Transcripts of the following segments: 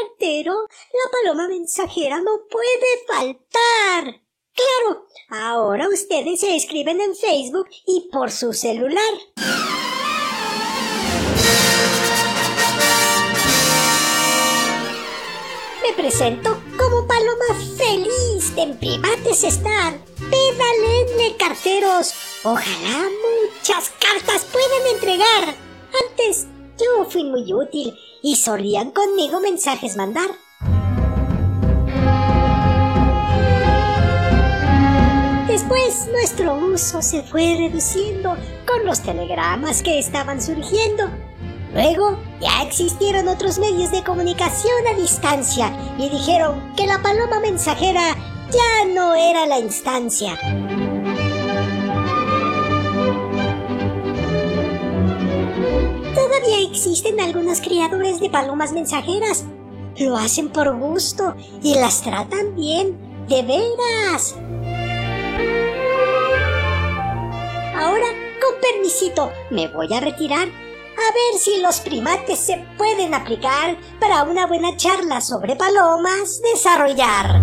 Cartero, la paloma mensajera no puede faltar. Claro, ahora ustedes se escriben en Facebook y por su celular. Me presento como paloma feliz de en primates estar. Pédalenle, carteros. Ojalá muchas cartas puedan entregar. Antes yo fui muy útil y solían conmigo mensajes mandar. Después nuestro uso se fue reduciendo con los telegramas que estaban surgiendo. Luego ya existieron otros medios de comunicación a distancia y dijeron que la paloma mensajera ya no era la instancia. Todavía existen algunos criadores de palomas mensajeras. Lo hacen por gusto y las tratan bien, de veras. Ahora, con permisito, me voy a retirar a ver si los primates se pueden aplicar para una buena charla sobre palomas desarrollar.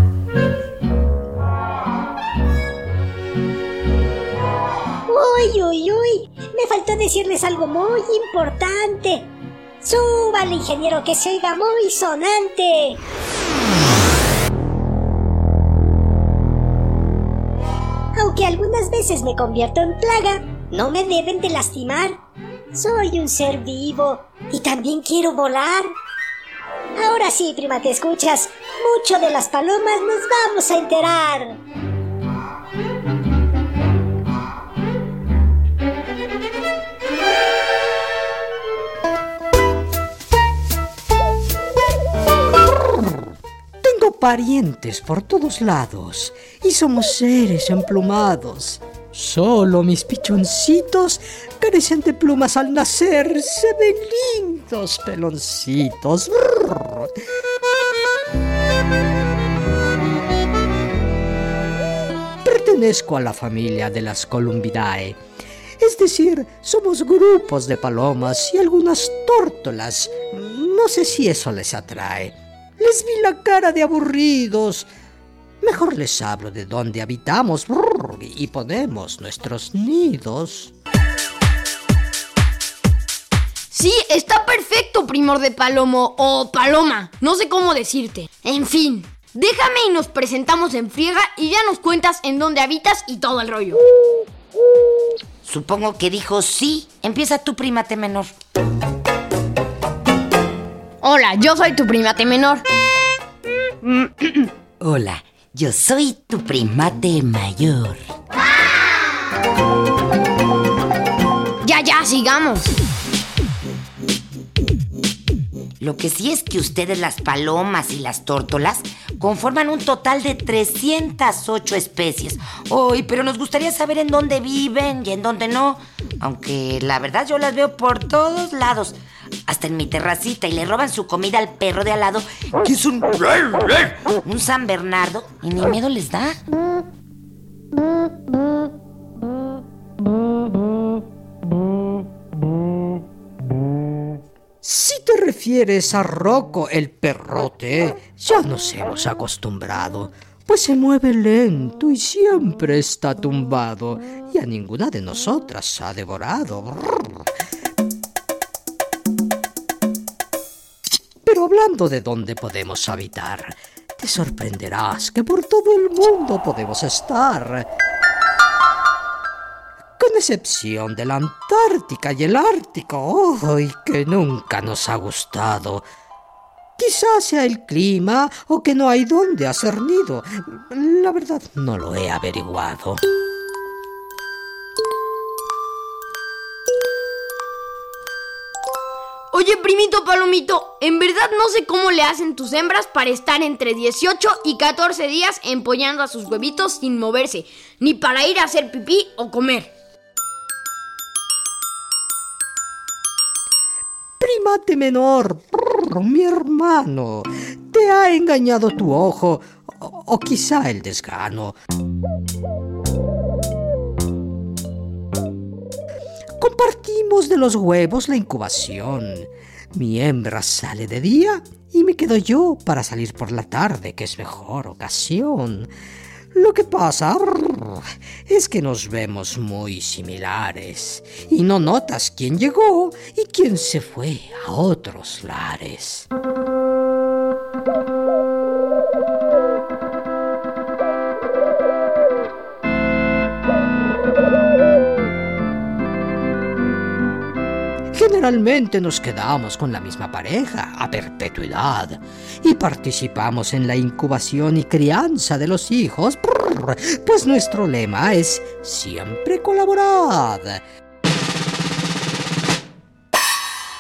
Uy, uy, uy, me faltó decirles algo muy importante. Súbale, ingeniero, que se oiga muy sonante. Aunque algunas veces me convierto en plaga, no me deben de lastimar. Soy un ser vivo y también quiero volar. Ahora sí, prima, te escuchas. Mucho de las palomas nos vamos a enterar. Parientes por todos lados y somos seres emplumados. Solo mis pichoncitos carecen de plumas al nacer. Se ven lindos peloncitos. Pertenezco a la familia de las Columbidae. Es decir, somos grupos de palomas y algunas tórtolas. No sé si eso les atrae. Les vi la cara de aburridos. Mejor les hablo de dónde habitamos y ponemos nuestros nidos. Sí, está perfecto, primor de palomo o paloma. No sé cómo decirte. En fin, déjame y nos presentamos en friega y ya nos cuentas en dónde habitas y todo el rollo. Supongo que dijo sí. Empieza tu primate menor. Hola, yo soy tu primate menor. Hola, yo soy tu primate mayor. Ya, ya, sigamos. Lo que sí es que ustedes, las palomas y las tórtolas, conforman un total de 308 especies. Hoy, pero nos gustaría saber en dónde viven y en dónde no. Aunque la verdad yo las veo por todos lados. Hasta en mi terracita y le roban su comida al perro de al lado, que es un. un San Bernardo, y ni miedo les da. Si te refieres a Rocco el perrote, ya nos hemos acostumbrado, pues se mueve lento y siempre está tumbado, y a ninguna de nosotras ha devorado. De dónde podemos habitar, te sorprenderás que por todo el mundo podemos estar. Con excepción de la Antártica y el Ártico, ¡ay, que nunca nos ha gustado! Quizás sea el clima o que no hay dónde hacer nido. La verdad no lo he averiguado. Oye, primito palomito, en verdad no sé cómo le hacen tus hembras para estar entre 18 y 14 días empollando a sus huevitos sin moverse, ni para ir a hacer pipí o comer. Primate menor, mi hermano, te ha engañado tu ojo o, o quizá el desgano. De los huevos la incubación. Mi hembra sale de día y me quedo yo para salir por la tarde, que es mejor ocasión. Lo que pasa es que nos vemos muy similares y no notas quién llegó y quién se fue a otros lares. Generalmente nos quedamos con la misma pareja a perpetuidad y participamos en la incubación y crianza de los hijos, pues nuestro lema es siempre colaborad.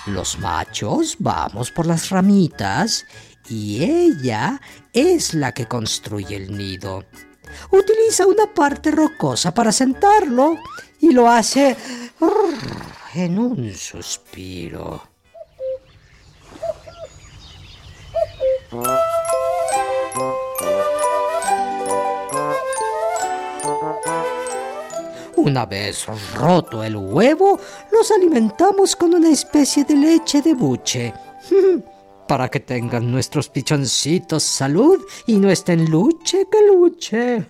Los machos vamos por las ramitas y ella es la que construye el nido. Utiliza una parte rocosa para sentarlo y lo hace en un suspiro. Una vez roto el huevo, los alimentamos con una especie de leche de buche. Para que tengan nuestros pichoncitos salud y no estén luche que luche.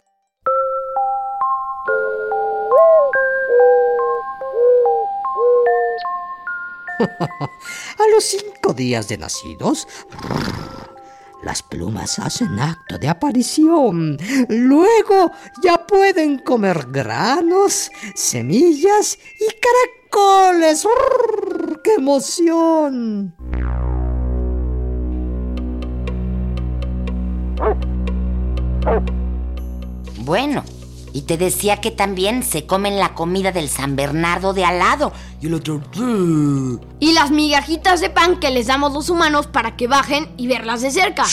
A los cinco días de nacidos, las plumas hacen acto de aparición. Luego ya pueden comer granos, semillas y caracoles. ¡Qué emoción! Bueno, y te decía que también se comen la comida del San Bernardo de al lado. Y el otro... Y las migajitas de pan que les damos los humanos para que bajen y verlas de cerca.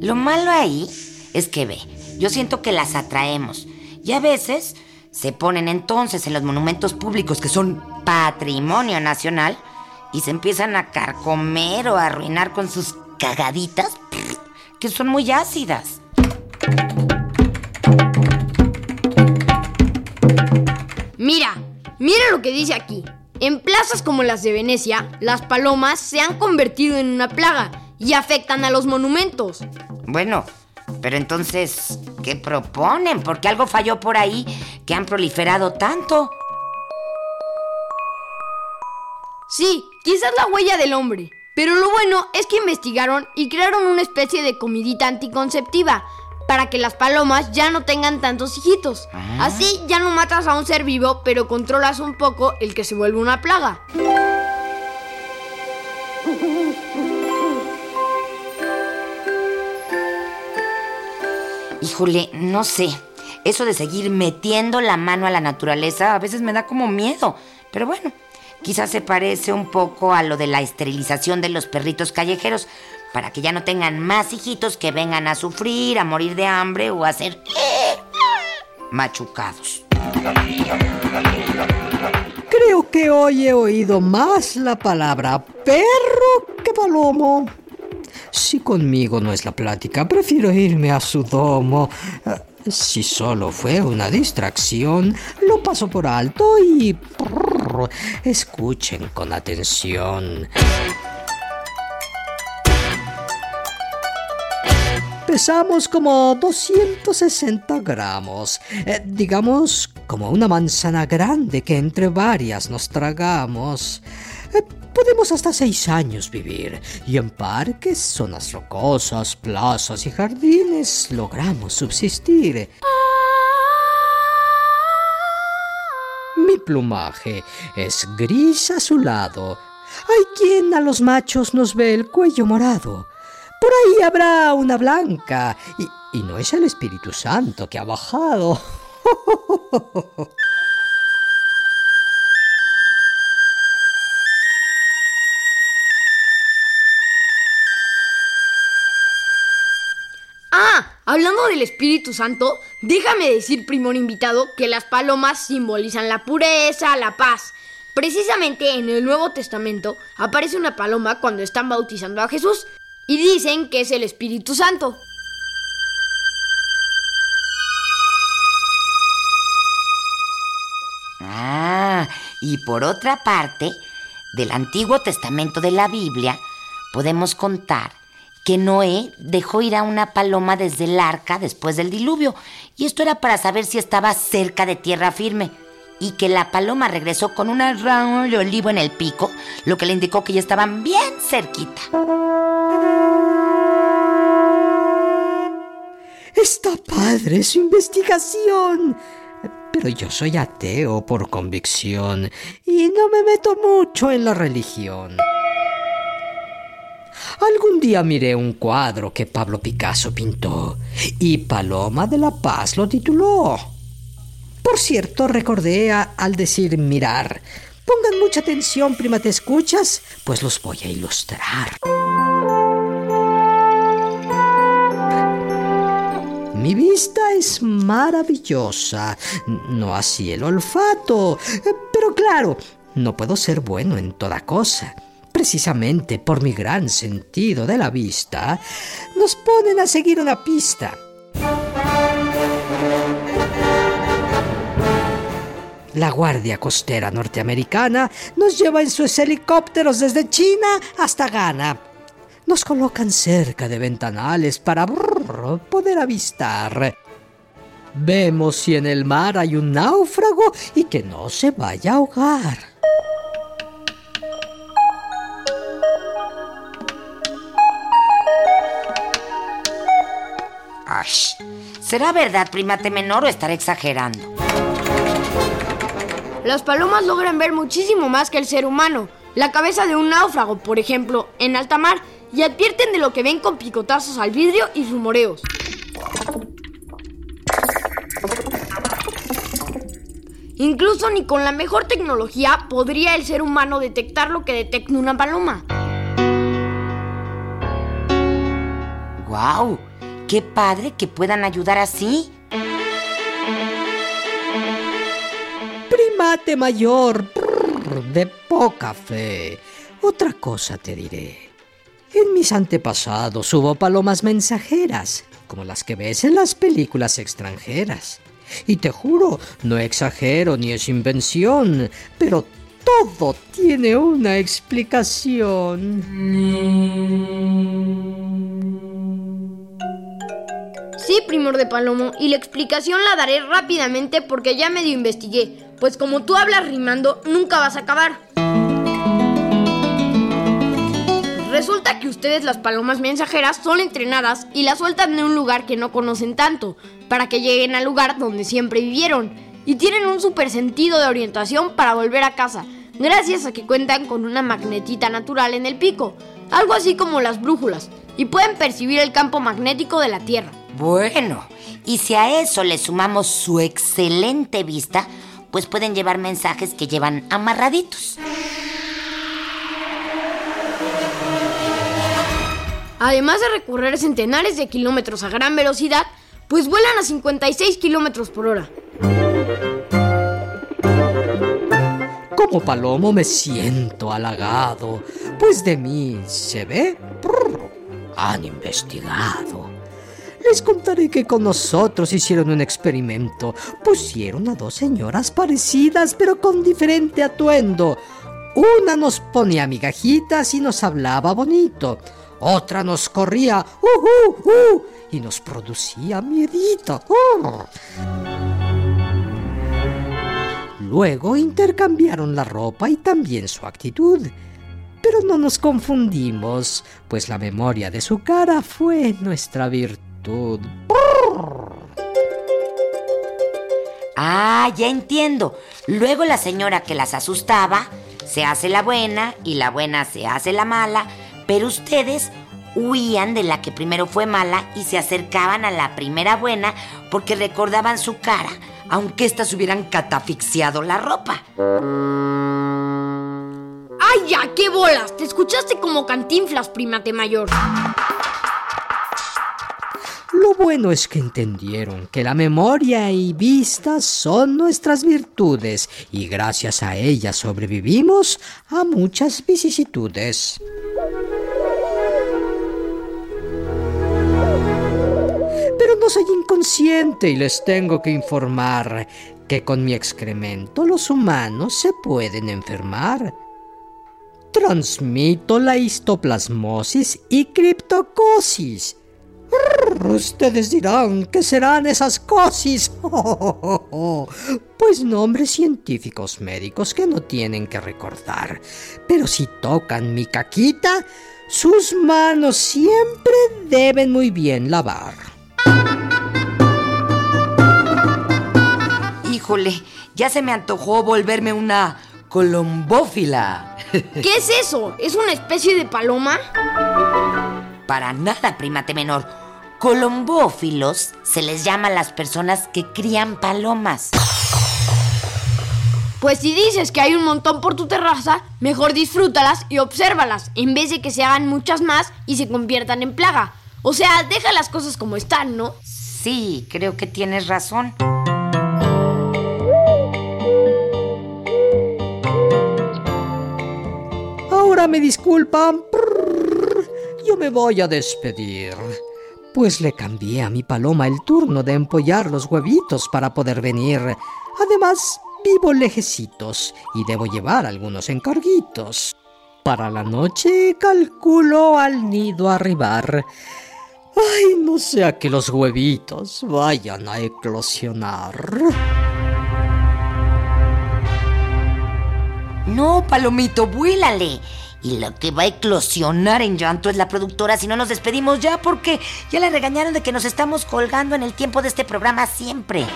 Lo malo ahí es que ve, yo siento que las atraemos. Y a veces se ponen entonces en los monumentos públicos que son patrimonio nacional y se empiezan a carcomer o a arruinar con sus cagaditas que son muy ácidas. Mira, mira lo que dice aquí. En plazas como las de Venecia, las palomas se han convertido en una plaga y afectan a los monumentos. Bueno, pero entonces, ¿qué proponen? Porque algo falló por ahí que han proliferado tanto. Sí, quizás la huella del hombre. Pero lo bueno es que investigaron y crearon una especie de comidita anticonceptiva para que las palomas ya no tengan tantos hijitos. Así ya no matas a un ser vivo, pero controlas un poco el que se vuelve una plaga. Híjole, no sé. Eso de seguir metiendo la mano a la naturaleza a veces me da como miedo. Pero bueno, quizás se parece un poco a lo de la esterilización de los perritos callejeros, para que ya no tengan más hijitos que vengan a sufrir, a morir de hambre o a ser machucados. Creo que hoy he oído más la palabra perro que palomo. Si conmigo no es la plática, prefiero irme a su domo. Si solo fue una distracción, lo paso por alto y... escuchen con atención. Pesamos como 260 gramos, eh, digamos como una manzana grande que entre varias nos tragamos. Eh, podemos hasta seis años vivir y en parques, zonas rocosas, plazas y jardines logramos subsistir. Plumaje es gris azulado. Hay quien a los machos nos ve el cuello morado. Por ahí habrá una blanca. Y, y no es el Espíritu Santo que ha bajado. Espíritu Santo, déjame decir, primor invitado, que las palomas simbolizan la pureza, la paz. Precisamente en el Nuevo Testamento aparece una paloma cuando están bautizando a Jesús y dicen que es el Espíritu Santo. Ah, y por otra parte, del Antiguo Testamento de la Biblia, podemos contar que Noé dejó ir a una paloma desde el arca después del diluvio, y esto era para saber si estaba cerca de tierra firme, y que la paloma regresó con una rama de olivo en el pico, lo que le indicó que ya estaban bien cerquita. Está padre su investigación. Pero yo soy ateo por convicción y no me meto mucho en la religión. Algún día miré un cuadro que Pablo Picasso pintó y Paloma de la Paz lo tituló. Por cierto, recordé al decir mirar. Pongan mucha atención, prima, ¿te escuchas? Pues los voy a ilustrar. Mi vista es maravillosa, no así el olfato, pero claro, no puedo ser bueno en toda cosa. Precisamente por mi gran sentido de la vista, nos ponen a seguir una pista. La Guardia Costera Norteamericana nos lleva en sus helicópteros desde China hasta Ghana. Nos colocan cerca de ventanales para poder avistar. Vemos si en el mar hay un náufrago y que no se vaya a ahogar. ¿Será verdad, primate menor, o estaré exagerando? Las palomas logran ver muchísimo más que el ser humano. La cabeza de un náufrago, por ejemplo, en alta mar, y advierten de lo que ven con picotazos al vidrio y rumoreos. Incluso ni con la mejor tecnología podría el ser humano detectar lo que detecta una paloma. ¡Guau! ¡Qué padre que puedan ayudar así! Primate mayor, de poca fe. Otra cosa te diré. En mis antepasados hubo palomas mensajeras, como las que ves en las películas extranjeras. Y te juro, no exagero ni es invención, pero todo tiene una explicación. Sí, primor de Palomo, y la explicación la daré rápidamente porque ya medio investigué, pues como tú hablas rimando, nunca vas a acabar. Resulta que ustedes las palomas mensajeras son entrenadas y las sueltan de un lugar que no conocen tanto, para que lleguen al lugar donde siempre vivieron, y tienen un super sentido de orientación para volver a casa, gracias a que cuentan con una magnetita natural en el pico, algo así como las brújulas, y pueden percibir el campo magnético de la Tierra. Bueno, y si a eso le sumamos su excelente vista, pues pueden llevar mensajes que llevan amarraditos. Además de recorrer centenares de kilómetros a gran velocidad, pues vuelan a 56 kilómetros por hora. Como palomo me siento halagado, pues de mí se ve, han investigado. Les contaré que con nosotros hicieron un experimento. Pusieron a dos señoras parecidas, pero con diferente atuendo. Una nos ponía migajitas y nos hablaba bonito. Otra nos corría, uh, uh, uh, y nos producía miedito. Luego intercambiaron la ropa y también su actitud. Pero no nos confundimos, pues la memoria de su cara fue nuestra virtud. Ah, ya entiendo. Luego la señora que las asustaba se hace la buena y la buena se hace la mala, pero ustedes huían de la que primero fue mala y se acercaban a la primera buena porque recordaban su cara, aunque éstas hubieran catafixiado la ropa. ¡Ay, ya! ¡Qué bolas! Te escuchaste como cantinflas, primate mayor. Lo bueno es que entendieron que la memoria y vista son nuestras virtudes y gracias a ellas sobrevivimos a muchas vicisitudes. Pero no soy inconsciente y les tengo que informar que con mi excremento los humanos se pueden enfermar. Transmito la histoplasmosis y criptocosis. Ustedes dirán que serán esas cosis. Pues nombres científicos médicos que no tienen que recordar. Pero si tocan mi caquita, sus manos siempre deben muy bien lavar. Híjole, ya se me antojó volverme una colombófila. ¿Qué es eso? ¿Es una especie de paloma? Para nada, primate menor. Colombófilos se les llama a las personas que crían palomas. Pues si dices que hay un montón por tu terraza, mejor disfrútalas y obsérvalas, en vez de que se hagan muchas más y se conviertan en plaga. O sea, deja las cosas como están, ¿no? Sí, creo que tienes razón. Ahora me disculpan. Yo me voy a despedir. Pues le cambié a mi paloma el turno de empollar los huevitos para poder venir. Además, vivo lejecitos y debo llevar algunos encarguitos. Para la noche calculo al nido arribar. Ay, no sea que los huevitos vayan a eclosionar. No, Palomito, vuélale. Y lo que va a eclosionar en llanto es la productora si no nos despedimos ya porque ya le regañaron de que nos estamos colgando en el tiempo de este programa siempre.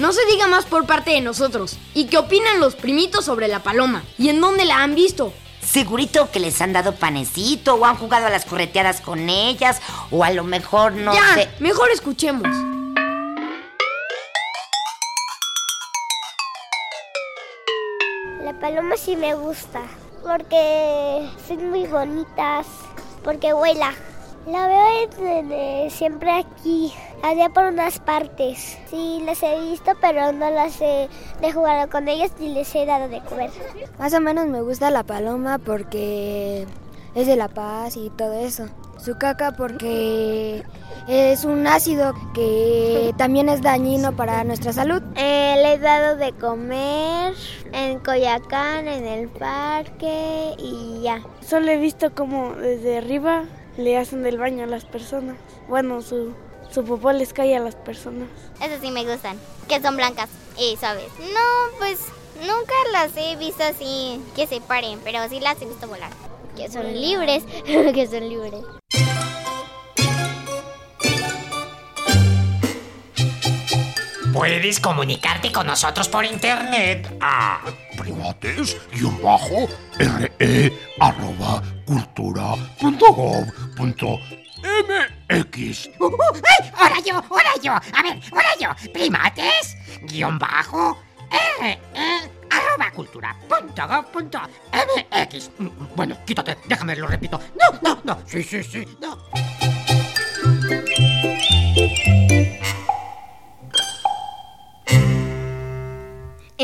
No se diga más por parte de nosotros. ¿Y qué opinan los primitos sobre la paloma? ¿Y en dónde la han visto? Segurito que les han dado panecito o han jugado a las correteadas con ellas o a lo mejor no ya, sé. mejor escuchemos. Paloma sí me gusta porque son muy bonitas, porque vuela. La veo desde siempre aquí, allá por unas partes. Sí, las he visto, pero no las he de jugado con ellas ni les he dado de comer. Más o menos me gusta la paloma porque es de la paz y todo eso. Su caca porque es un ácido que también es dañino para nuestra salud. Eh, le he dado de comer en Coyacán, en el parque y ya. Solo he visto como desde arriba le hacen del baño a las personas. Bueno, su, su popó les cae a las personas. Esas sí me gustan, que son blancas y suaves. No, pues nunca las he visto así que se paren, pero sí las he visto volar. Que son libres, que son libres. Puedes comunicarte con nosotros por internet a primates guion bajo re arroba cultura punto gov punto mx. Uh, uh, ¡Ay! ¡Ahora yo! ¡Ahora yo! A ver, ahora yo. Primates, guion bajo, re, arroba cultura punto gov punto mx. Bueno, quítate, déjame, lo repito. No, no, no. Sí, sí, sí, no.